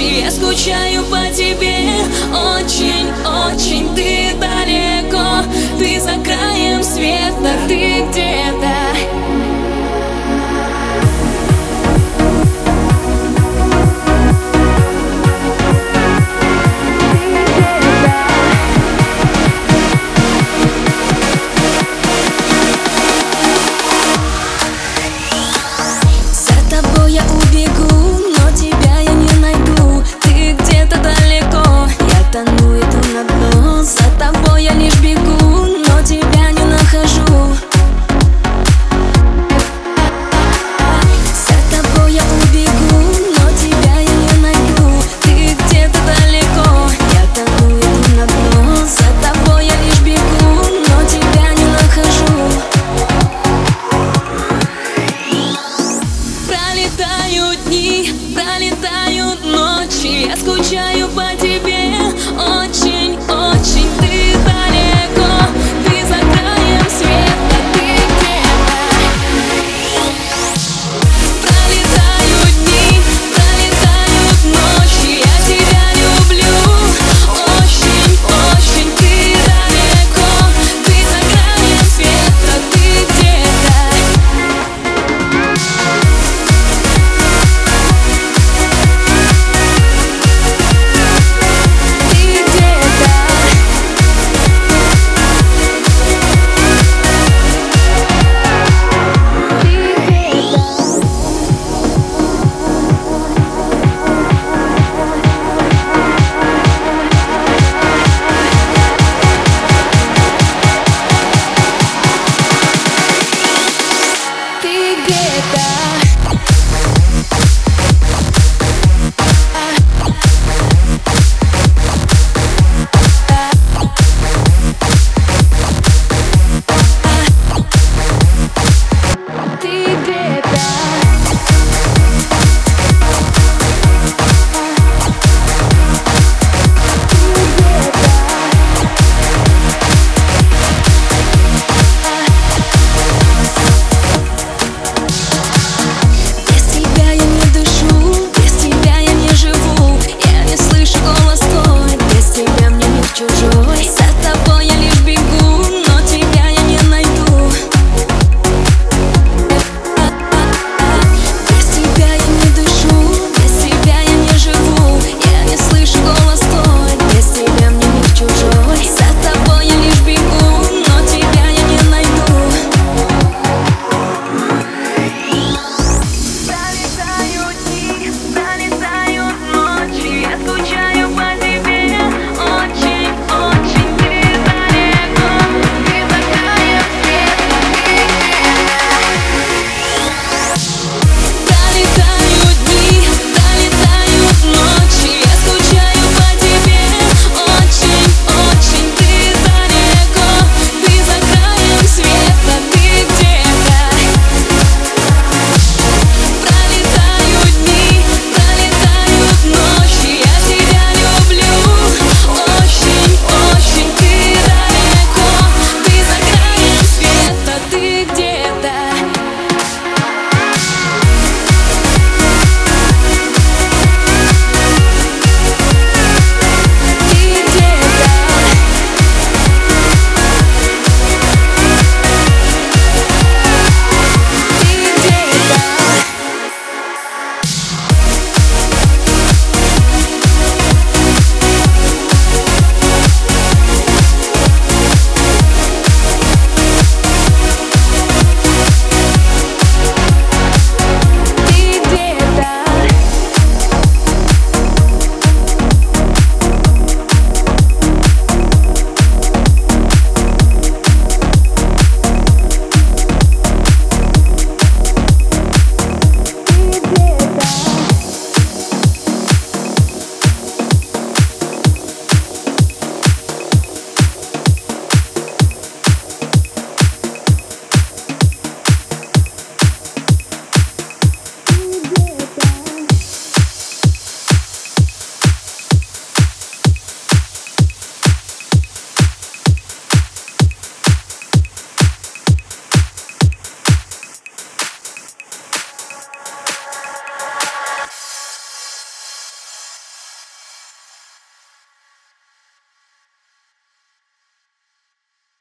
ночи Я скучаю по тебе. Очень-очень ты далеко. Ты за краем света, ты где-то где-то